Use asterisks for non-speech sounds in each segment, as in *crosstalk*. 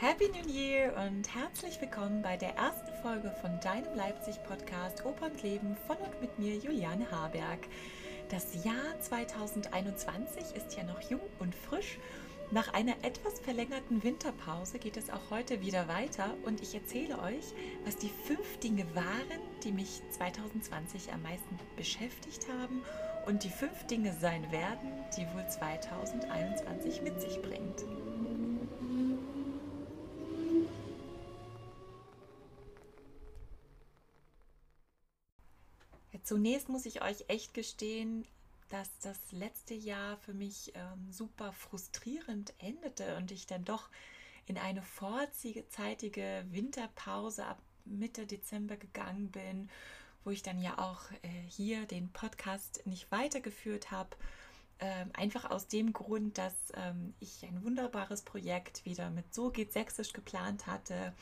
Happy New Year und herzlich willkommen bei der ersten Folge von deinem Leipzig-Podcast Oper und Leben von und mit mir, Juliane Haberg. Das Jahr 2021 ist ja noch jung und frisch nach einer etwas verlängerten Winterpause geht es auch heute wieder weiter und ich erzähle euch, was die fünf Dinge waren, die mich 2020 am meisten beschäftigt haben und die fünf Dinge sein werden, die wohl 2021 mit sich bringt. Zunächst muss ich euch echt gestehen, dass das letzte Jahr für mich ähm, super frustrierend endete und ich dann doch in eine vorzeitige Winterpause ab Mitte Dezember gegangen bin, wo ich dann ja auch äh, hier den Podcast nicht weitergeführt habe. Ähm, einfach aus dem Grund, dass ähm, ich ein wunderbares Projekt wieder mit So geht Sächsisch geplant hatte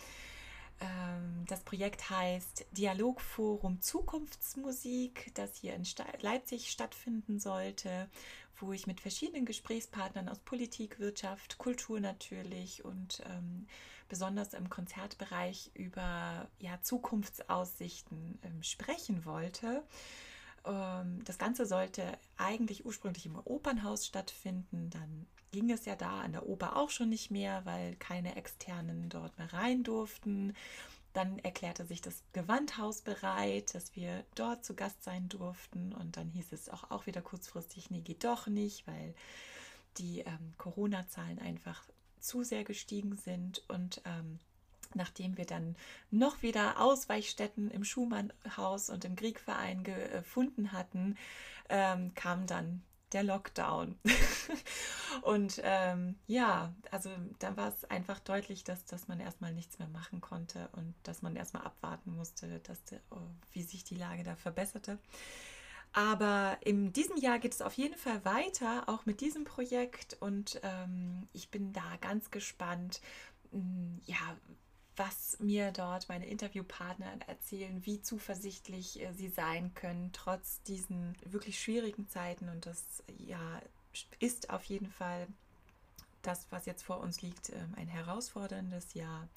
das Projekt heißt Dialogforum Zukunftsmusik, das hier in Leipzig stattfinden sollte, wo ich mit verschiedenen Gesprächspartnern aus Politik, Wirtschaft, Kultur natürlich und ähm, besonders im Konzertbereich über ja, Zukunftsaussichten ähm, sprechen wollte. Ähm, das Ganze sollte eigentlich ursprünglich im Opernhaus stattfinden, dann ging es ja da an der Oper auch schon nicht mehr, weil keine Externen dort mehr rein durften. Dann erklärte sich das Gewandhaus bereit, dass wir dort zu Gast sein durften. Und dann hieß es auch, auch wieder kurzfristig, nee, geht doch nicht, weil die ähm, Corona-Zahlen einfach zu sehr gestiegen sind. Und ähm, nachdem wir dann noch wieder Ausweichstätten im Schumannhaus und im Kriegverein gefunden hatten, ähm, kam dann der Lockdown. *laughs* und ähm, ja, also dann war es einfach deutlich, dass, dass man erstmal nichts mehr machen konnte und dass man erstmal abwarten musste, dass der, oh, wie sich die Lage da verbesserte. Aber in diesem Jahr geht es auf jeden Fall weiter, auch mit diesem Projekt. Und ähm, ich bin da ganz gespannt, hm, ja, was mir dort meine Interviewpartner erzählen, wie zuversichtlich äh, sie sein können, trotz diesen wirklich schwierigen Zeiten. Und das ja ist auf jeden Fall das, was jetzt vor uns liegt, ähm, ein herausforderndes Jahr.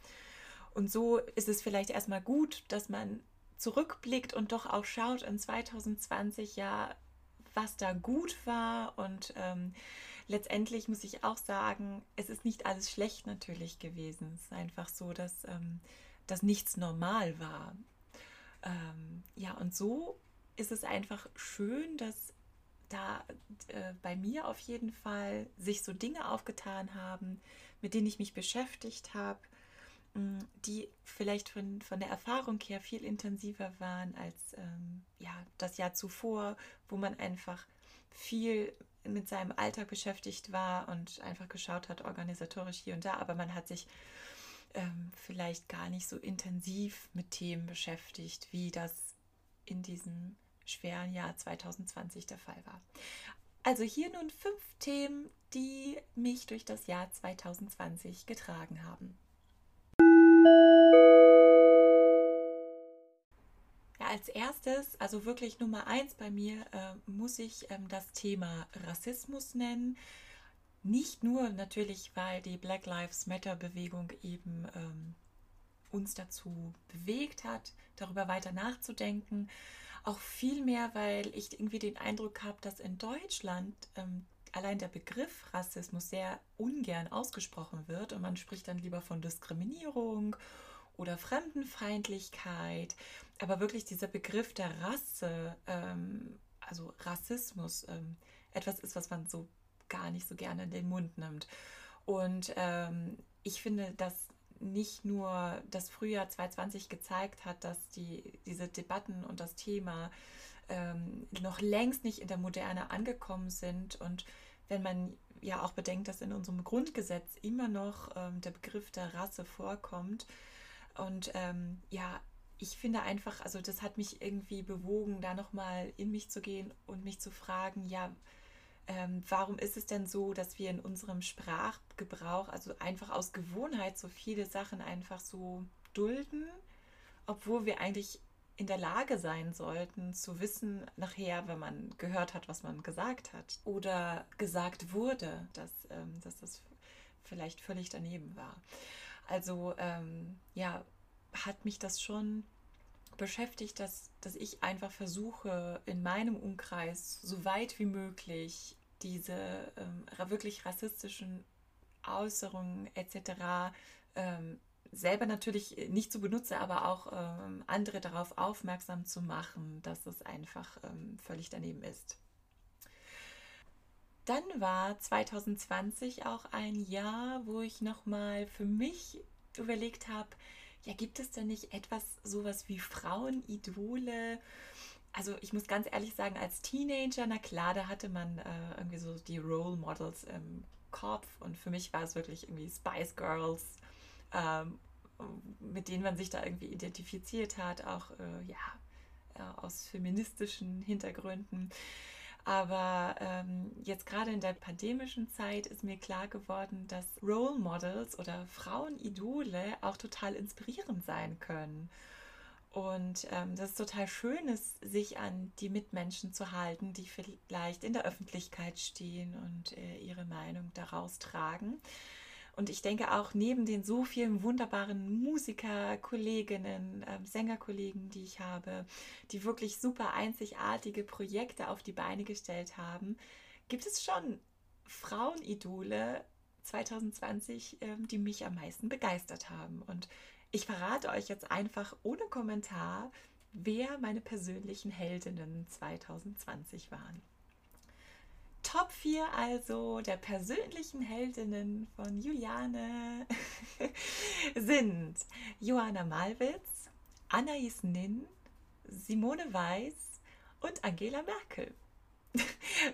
Und so ist es vielleicht erstmal gut, dass man zurückblickt und doch auch schaut in 2020 ja, was da gut war und ähm, letztendlich muss ich auch sagen, es ist nicht alles schlecht natürlich gewesen. Es ist einfach so, dass, ähm, dass nichts normal war. Ähm, ja, und so ist es einfach schön, dass da äh, bei mir auf jeden Fall sich so Dinge aufgetan haben, mit denen ich mich beschäftigt habe, mm, die vielleicht von, von der Erfahrung her viel intensiver waren als ähm, ja, das Jahr zuvor, wo man einfach viel mit seinem Alltag beschäftigt war und einfach geschaut hat, organisatorisch hier und da, aber man hat sich ähm, vielleicht gar nicht so intensiv mit Themen beschäftigt, wie das in diesem schweren Jahr 2020 der Fall war. Also hier nun fünf Themen, die mich durch das Jahr 2020 getragen haben. Als erstes, also wirklich Nummer eins bei mir, äh, muss ich ähm, das Thema Rassismus nennen. Nicht nur natürlich, weil die Black Lives Matter Bewegung eben ähm, uns dazu bewegt hat, darüber weiter nachzudenken. Auch vielmehr, weil ich irgendwie den Eindruck habe, dass in Deutschland ähm, allein der Begriff Rassismus sehr ungern ausgesprochen wird und man spricht dann lieber von Diskriminierung oder Fremdenfeindlichkeit, aber wirklich dieser Begriff der Rasse, ähm, also Rassismus, ähm, etwas ist, was man so gar nicht so gerne in den Mund nimmt. Und ähm, ich finde, dass nicht nur das Frühjahr 2020 gezeigt hat, dass die, diese Debatten und das Thema ähm, noch längst nicht in der Moderne angekommen sind. Und wenn man ja auch bedenkt, dass in unserem Grundgesetz immer noch ähm, der Begriff der Rasse vorkommt, und ähm, ja, ich finde einfach, also das hat mich irgendwie bewogen, da nochmal in mich zu gehen und mich zu fragen, ja, ähm, warum ist es denn so, dass wir in unserem Sprachgebrauch, also einfach aus Gewohnheit, so viele Sachen einfach so dulden, obwohl wir eigentlich in der Lage sein sollten, zu wissen, nachher, wenn man gehört hat, was man gesagt hat oder gesagt wurde, dass, ähm, dass das vielleicht völlig daneben war. Also ähm, ja, hat mich das schon beschäftigt, dass, dass ich einfach versuche, in meinem Umkreis so weit wie möglich diese ähm, wirklich rassistischen Äußerungen etc. Ähm, selber natürlich nicht zu benutzen, aber auch ähm, andere darauf aufmerksam zu machen, dass es einfach ähm, völlig daneben ist. Dann war 2020 auch ein Jahr, wo ich nochmal für mich überlegt habe, ja, gibt es denn nicht etwas sowas wie Frauenidole? Also ich muss ganz ehrlich sagen, als Teenager, na klar, da hatte man äh, irgendwie so die Role Models im Kopf und für mich war es wirklich irgendwie Spice Girls, ähm, mit denen man sich da irgendwie identifiziert hat, auch äh, ja, äh, aus feministischen Hintergründen. Aber ähm, jetzt gerade in der pandemischen Zeit ist mir klar geworden, dass Role Models oder Frauenidole auch total inspirierend sein können. Und ähm, das ist total schön ist, sich an die Mitmenschen zu halten, die vielleicht in der Öffentlichkeit stehen und äh, ihre Meinung daraus tragen. Und ich denke auch neben den so vielen wunderbaren Musiker, Kolleginnen, äh, Sängerkollegen, die ich habe, die wirklich super einzigartige Projekte auf die Beine gestellt haben, gibt es schon Frauenidole 2020, äh, die mich am meisten begeistert haben. Und ich verrate euch jetzt einfach ohne Kommentar, wer meine persönlichen Heldinnen 2020 waren. Top 4 also der persönlichen Heldinnen von Juliane *laughs* sind Johanna Malwitz, Anais Nin, Simone Weiß und Angela Merkel. *laughs*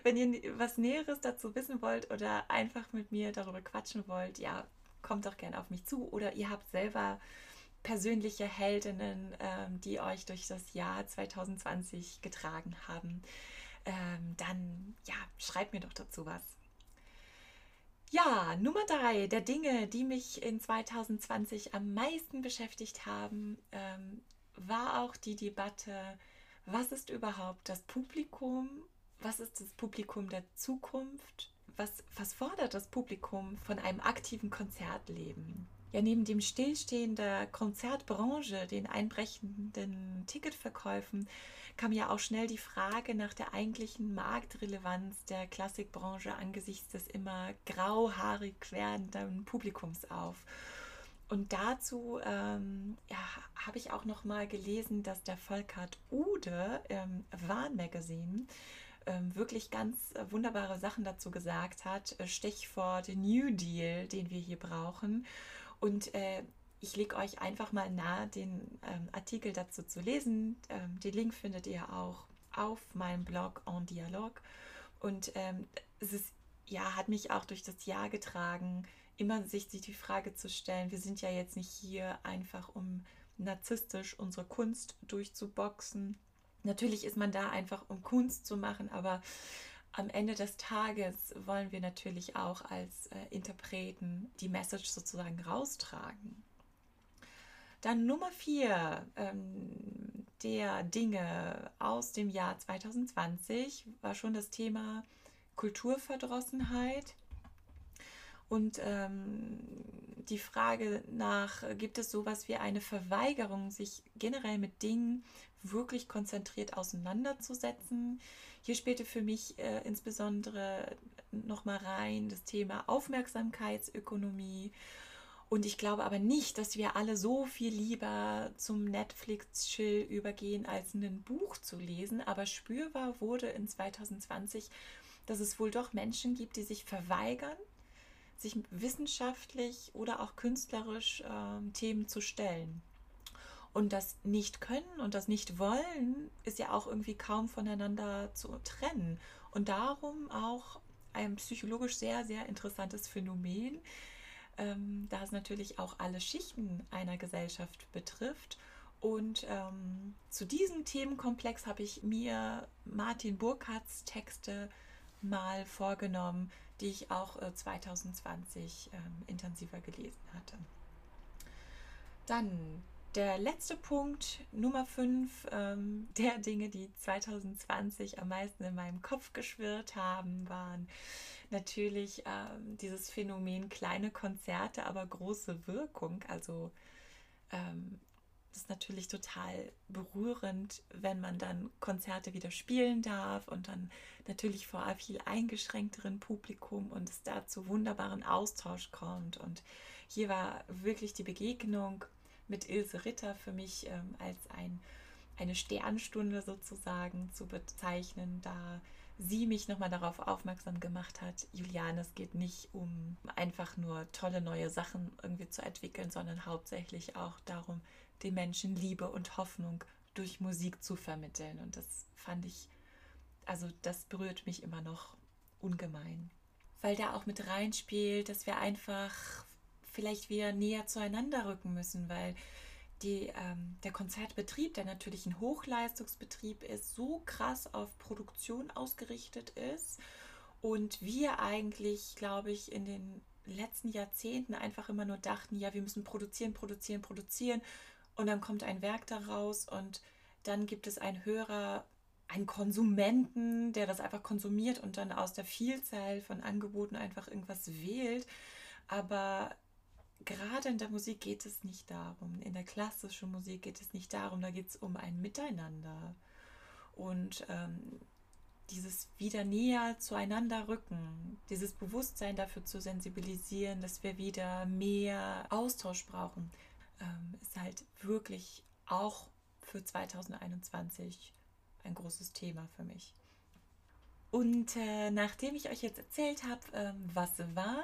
Wenn ihr was Näheres dazu wissen wollt oder einfach mit mir darüber quatschen wollt, ja, kommt doch gerne auf mich zu. Oder ihr habt selber persönliche Heldinnen, ähm, die euch durch das Jahr 2020 getragen haben ähm, dann ja, schreib mir doch dazu was. Ja, Nummer drei der Dinge, die mich in 2020 am meisten beschäftigt haben, ähm, war auch die Debatte, was ist überhaupt das Publikum? Was ist das Publikum der Zukunft? Was, was fordert das Publikum von einem aktiven Konzertleben? Ja, neben dem Stillstehen der Konzertbranche, den einbrechenden Ticketverkäufen, kam ja auch schnell die Frage nach der eigentlichen Marktrelevanz der Klassikbranche angesichts des immer grauhaarig werdenden Publikums auf. Und dazu ähm, ja, habe ich auch noch mal gelesen, dass der Volkart Ude im Warn Magazine ähm, wirklich ganz wunderbare Sachen dazu gesagt hat. Stichwort New Deal, den wir hier brauchen. Und äh, ich lege euch einfach mal nahe, den ähm, Artikel dazu zu lesen. Ähm, den Link findet ihr auch auf meinem Blog En Dialog. Und ähm, es ist, ja, hat mich auch durch das Jahr getragen, immer sich die Frage zu stellen, wir sind ja jetzt nicht hier einfach, um narzisstisch unsere Kunst durchzuboxen. Natürlich ist man da einfach, um Kunst zu machen, aber am Ende des Tages wollen wir natürlich auch als äh, Interpreten die Message sozusagen raustragen. Dann Nummer vier ähm, der Dinge aus dem Jahr 2020 war schon das Thema Kulturverdrossenheit und ähm, die Frage nach, gibt es sowas wie eine Verweigerung, sich generell mit Dingen wirklich konzentriert auseinanderzusetzen? Hier spielte für mich äh, insbesondere nochmal rein das Thema Aufmerksamkeitsökonomie und ich glaube aber nicht, dass wir alle so viel lieber zum Netflix-Chill übergehen, als ein Buch zu lesen. Aber spürbar wurde in 2020, dass es wohl doch Menschen gibt, die sich verweigern, sich wissenschaftlich oder auch künstlerisch äh, Themen zu stellen. Und das nicht können und das nicht wollen ist ja auch irgendwie kaum voneinander zu trennen. Und darum auch ein psychologisch sehr, sehr interessantes Phänomen, ähm, da es natürlich auch alle Schichten einer Gesellschaft betrifft. Und ähm, zu diesem Themenkomplex habe ich mir Martin Burkhardts Texte mal vorgenommen, die ich auch äh, 2020 ähm, intensiver gelesen hatte. Dann der letzte Punkt, Nummer 5, ähm, *laughs* der Dinge, die 2020 am meisten in meinem Kopf geschwirrt haben, waren natürlich ähm, dieses Phänomen kleine Konzerte, aber große Wirkung. Also das natürlich total berührend, wenn man dann Konzerte wieder spielen darf und dann natürlich vor viel eingeschränkteren Publikum und es da zu wunderbaren Austausch kommt. Und hier war wirklich die Begegnung mit Ilse Ritter für mich ähm, als ein, eine Sternstunde sozusagen zu bezeichnen, da sie mich nochmal darauf aufmerksam gemacht hat, Juliane, es geht nicht um einfach nur tolle neue Sachen irgendwie zu entwickeln, sondern hauptsächlich auch darum, den Menschen Liebe und Hoffnung durch Musik zu vermitteln. Und das fand ich, also das berührt mich immer noch ungemein. Weil da auch mit reinspielt, dass wir einfach vielleicht wieder näher zueinander rücken müssen, weil die, ähm, der Konzertbetrieb, der natürlich ein Hochleistungsbetrieb ist, so krass auf Produktion ausgerichtet ist und wir eigentlich, glaube ich, in den letzten Jahrzehnten einfach immer nur dachten, ja, wir müssen produzieren, produzieren, produzieren und dann kommt ein Werk daraus und dann gibt es einen Hörer, einen Konsumenten, der das einfach konsumiert und dann aus der Vielzahl von Angeboten einfach irgendwas wählt. Aber gerade in der Musik geht es nicht darum. In der klassischen Musik geht es nicht darum. Da geht es um ein Miteinander. Und ähm, dieses wieder näher zueinander rücken, dieses Bewusstsein dafür zu sensibilisieren, dass wir wieder mehr Austausch brauchen, ähm, ist halt wirklich auch für 2021 ein großes Thema für mich. Und äh, nachdem ich euch jetzt erzählt habe, ähm, was war,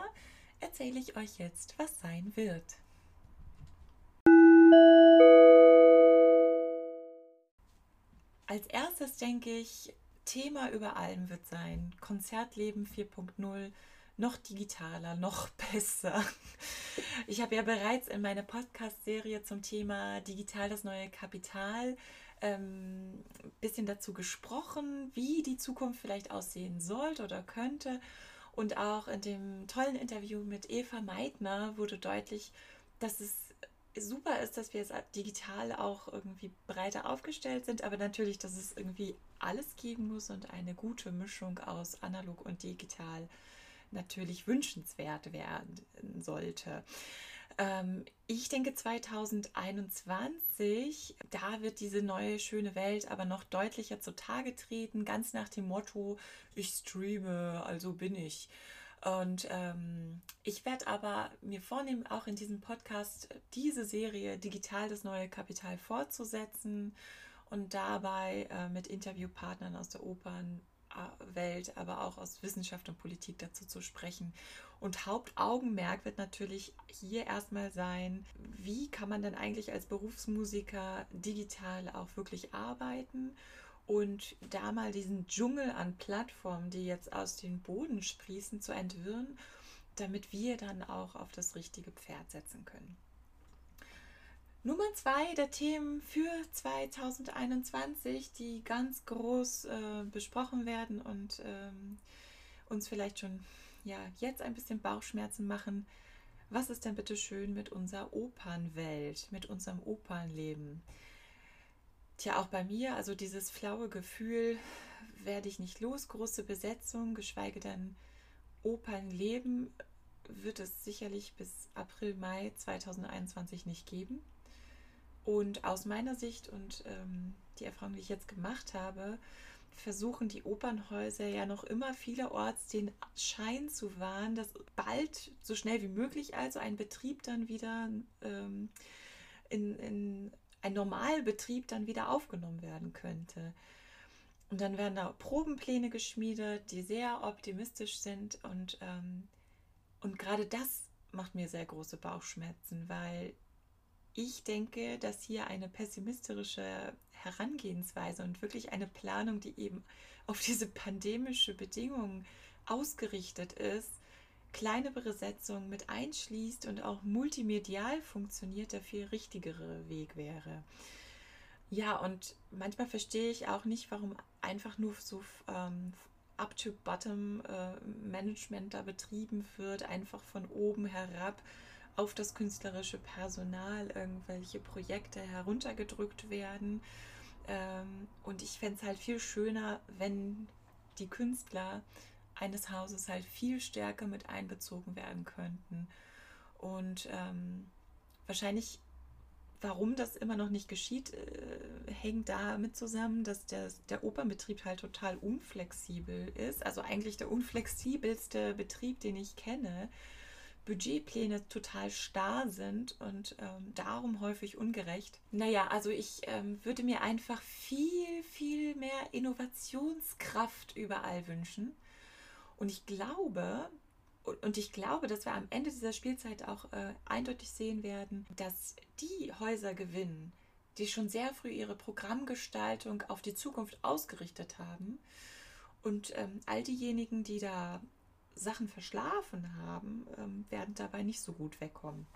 erzähle ich euch jetzt, was sein wird. Als erstes denke ich, Thema über allem wird sein Konzertleben 4.0, noch digitaler, noch *laughs* besser. Ich habe ja bereits in meiner Podcast-Serie zum Thema Digital das neue Kapital ein ähm, bisschen dazu gesprochen, wie die Zukunft vielleicht aussehen sollte oder könnte. Und auch in dem tollen Interview mit Eva Meitner wurde deutlich, dass es super ist, dass wir jetzt digital auch irgendwie breiter aufgestellt sind, aber natürlich, dass es irgendwie alles geben muss und eine gute Mischung aus analog und digital natürlich wünschenswert werden sollte. Ähm, ich denke 2021, da wird diese neue schöne Welt aber noch deutlicher zutage treten, ganz nach dem Motto, ich streame, also bin ich. Und ähm, ich werde aber mir vornehmen, auch in diesem Podcast diese Serie Digital das neue Kapital fortzusetzen und dabei äh, mit Interviewpartnern aus der Opernwelt, aber auch aus Wissenschaft und Politik dazu zu sprechen und Hauptaugenmerk wird natürlich hier erstmal sein, wie kann man denn eigentlich als Berufsmusiker digital auch wirklich arbeiten und da mal diesen Dschungel an Plattformen, die jetzt aus dem Boden sprießen, zu entwirren, damit wir dann auch auf das richtige Pferd setzen können. Nummer zwei der Themen für 2021, die ganz groß äh, besprochen werden und ähm, uns vielleicht schon ja jetzt ein bisschen Bauchschmerzen machen. Was ist denn bitte schön mit unserer Opernwelt, mit unserem Opernleben? Tja, auch bei mir, also dieses flaue Gefühl, werde ich nicht los, große Besetzung, geschweige denn Opernleben wird es sicherlich bis April, Mai 2021 nicht geben. Und aus meiner Sicht und ähm, die Erfahrung, die ich jetzt gemacht habe, versuchen die Opernhäuser ja noch immer vielerorts den Schein zu wahren, dass bald, so schnell wie möglich, also ein Betrieb dann wieder ähm, in, in ein Normalbetrieb dann wieder aufgenommen werden könnte. Und dann werden da Probenpläne geschmiedet, die sehr optimistisch sind und, ähm, und gerade das macht mir sehr große Bauchschmerzen, weil ich denke, dass hier eine pessimistische Herangehensweise und wirklich eine Planung, die eben auf diese pandemische Bedingungen ausgerichtet ist, kleine Besetzung mit einschließt und auch multimedial funktioniert, der viel richtigere Weg wäre. Ja, und manchmal verstehe ich auch nicht, warum einfach nur so ähm, Up-to-Bottom-Management äh, da betrieben wird, einfach von oben herab auf das künstlerische Personal irgendwelche Projekte heruntergedrückt werden. Ähm, und ich fände es halt viel schöner, wenn die Künstler eines Hauses halt viel stärker mit einbezogen werden könnten. Und ähm, wahrscheinlich, warum das immer noch nicht geschieht, äh, hängt damit zusammen, dass der, der Opernbetrieb halt total unflexibel ist. Also eigentlich der unflexibelste Betrieb, den ich kenne. Budgetpläne total starr sind und ähm, darum häufig ungerecht. Naja, also ich ähm, würde mir einfach viel, viel mehr Innovationskraft überall wünschen. Und ich glaube, und ich glaube, dass wir am Ende dieser Spielzeit auch äh, eindeutig sehen werden, dass die Häuser gewinnen, die schon sehr früh ihre Programmgestaltung auf die Zukunft ausgerichtet haben. Und ähm, all diejenigen, die da Sachen verschlafen haben, ähm, werden dabei nicht so gut wegkommen.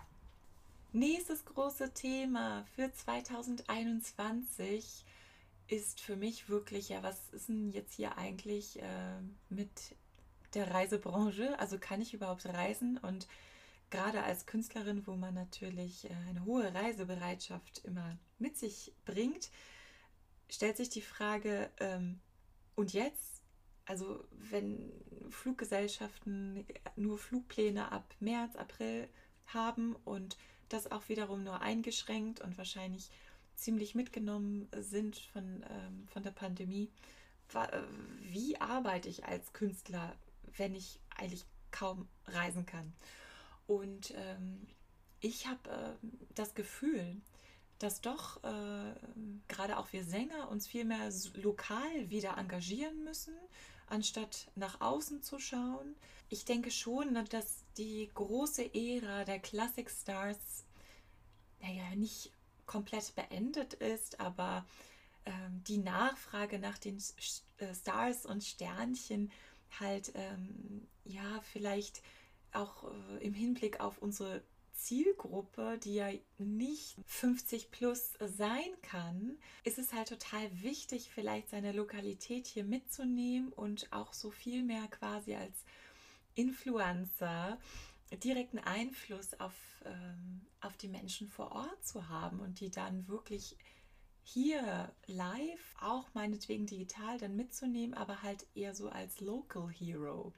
Nächstes große Thema für 2021 ist für mich wirklich, ja, was ist denn jetzt hier eigentlich äh, mit der Reisebranche? Also kann ich überhaupt reisen? Und gerade als Künstlerin, wo man natürlich äh, eine hohe Reisebereitschaft immer mit sich bringt, stellt sich die Frage, ähm, und jetzt? Also wenn Fluggesellschaften nur Flugpläne ab März, April haben und das auch wiederum nur eingeschränkt und wahrscheinlich ziemlich mitgenommen sind von, ähm, von der Pandemie. Äh, wie arbeite ich als Künstler, wenn ich eigentlich kaum reisen kann? Und ähm, ich habe äh, das Gefühl, dass doch äh, gerade auch wir Sänger uns viel mehr lokal wieder engagieren müssen, anstatt nach außen zu schauen. Ich denke schon, dass die große Ära der Classic Stars, naja, nicht komplett beendet ist, aber ähm, die Nachfrage nach den äh, Stars und Sternchen halt, ähm, ja, vielleicht auch äh, im Hinblick auf unsere Zielgruppe, die ja nicht 50 plus sein kann, ist es halt total wichtig, vielleicht seine Lokalität hier mitzunehmen und auch so viel mehr quasi als Influencer direkten Einfluss auf, ähm, auf die Menschen vor Ort zu haben und die dann wirklich hier live, auch meinetwegen digital, dann mitzunehmen, aber halt eher so als Local Hero.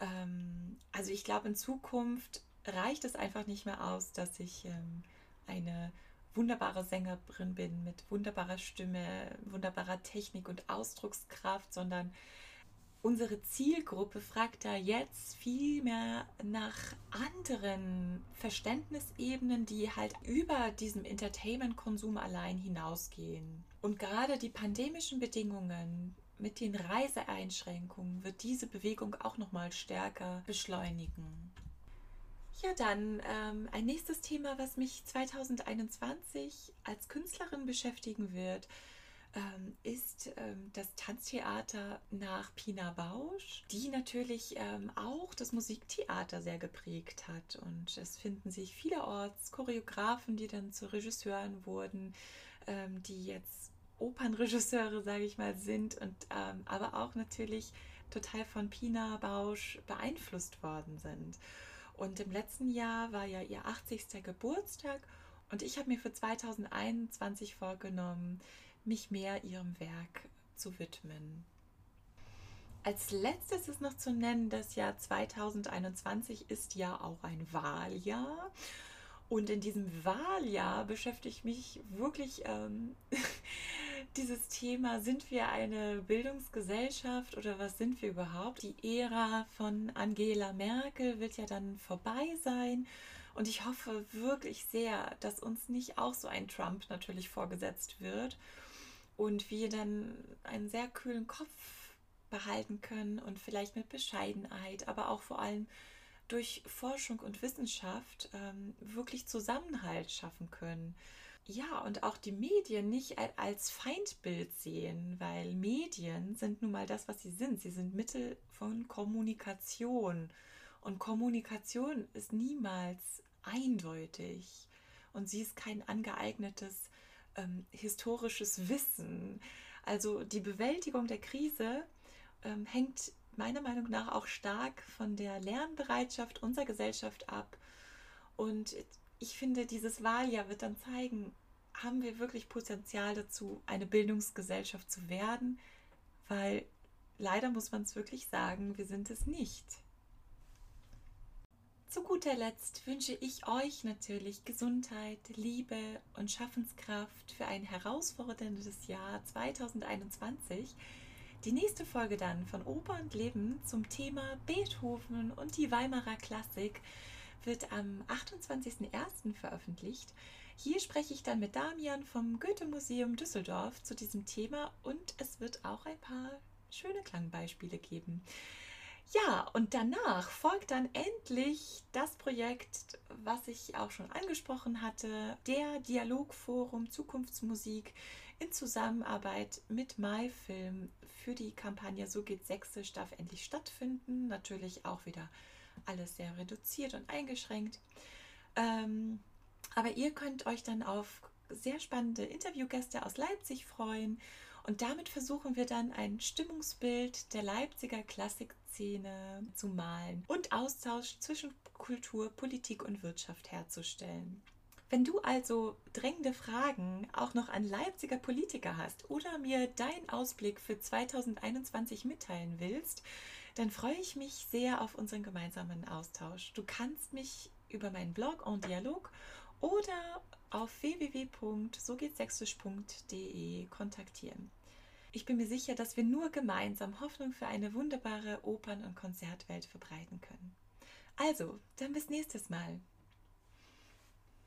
Ähm, also ich glaube, in Zukunft reicht es einfach nicht mehr aus, dass ich ähm, eine wunderbare Sängerin bin mit wunderbarer Stimme, wunderbarer Technik und Ausdruckskraft, sondern unsere Zielgruppe fragt da jetzt viel mehr nach anderen Verständnisebenen, die halt über diesem Entertainment-Konsum allein hinausgehen. Und gerade die pandemischen Bedingungen mit den Reiseeinschränkungen wird diese Bewegung auch noch mal stärker beschleunigen. Ja, dann ähm, ein nächstes Thema, was mich 2021 als Künstlerin beschäftigen wird, ähm, ist ähm, das Tanztheater nach Pina Bausch, die natürlich ähm, auch das Musiktheater sehr geprägt hat. Und es finden sich vielerorts Choreografen, die dann zu Regisseuren wurden, ähm, die jetzt Opernregisseure, sage ich mal, sind und ähm, aber auch natürlich total von Pina Bausch beeinflusst worden sind. Und im letzten Jahr war ja ihr 80. Geburtstag und ich habe mir für 2021 vorgenommen, mich mehr ihrem Werk zu widmen. Als letztes ist noch zu nennen, das Jahr 2021 ist ja auch ein Wahljahr. Und in diesem Wahljahr beschäftigt mich wirklich ähm, *laughs* dieses Thema, sind wir eine Bildungsgesellschaft oder was sind wir überhaupt? Die Ära von Angela Merkel wird ja dann vorbei sein. Und ich hoffe wirklich sehr, dass uns nicht auch so ein Trump natürlich vorgesetzt wird und wir dann einen sehr kühlen Kopf behalten können und vielleicht mit Bescheidenheit, aber auch vor allem durch Forschung und Wissenschaft ähm, wirklich Zusammenhalt schaffen können ja, und auch die Medien nicht als Feindbild sehen, weil Medien sind nun mal das, was sie sind. Sie sind Mittel von Kommunikation. Und Kommunikation ist niemals eindeutig. Und sie ist kein angeeignetes ähm, historisches Wissen. Also die Bewältigung der Krise ähm, hängt meiner Meinung nach auch stark von der Lernbereitschaft unserer Gesellschaft ab Und ich finde, dieses Wahljahr wird dann zeigen, haben wir wirklich Potenzial dazu, eine Bildungsgesellschaft zu werden, weil leider muss man es wirklich sagen, wir sind es nicht. Zu guter Letzt wünsche ich euch natürlich Gesundheit, Liebe und Schaffenskraft für ein herausforderndes Jahr 2021. Die nächste Folge dann von Oper und Leben zum Thema Beethoven und die Weimarer Klassik wird am 28.01. veröffentlicht. Hier spreche ich dann mit Damian vom Goethe-Museum Düsseldorf zu diesem Thema und es wird auch ein paar schöne Klangbeispiele geben. Ja, und danach folgt dann endlich das Projekt, was ich auch schon angesprochen hatte, der Dialogforum Zukunftsmusik in Zusammenarbeit mit MyFilm für die Kampagne So geht Sächsisch darf endlich stattfinden. Natürlich auch wieder alles sehr reduziert und eingeschränkt. Ähm, aber ihr könnt euch dann auf sehr spannende Interviewgäste aus Leipzig freuen. Und damit versuchen wir dann ein Stimmungsbild der Leipziger Klassikszene zu malen und Austausch zwischen Kultur, Politik und Wirtschaft herzustellen. Wenn du also drängende Fragen auch noch an Leipziger Politiker hast oder mir deinen Ausblick für 2021 mitteilen willst, dann freue ich mich sehr auf unseren gemeinsamen Austausch. Du kannst mich über meinen Blog en Dialog oder auf www.sogehtsächsisch.de kontaktieren. Ich bin mir sicher, dass wir nur gemeinsam Hoffnung für eine wunderbare Opern- und Konzertwelt verbreiten können. Also, dann bis nächstes Mal.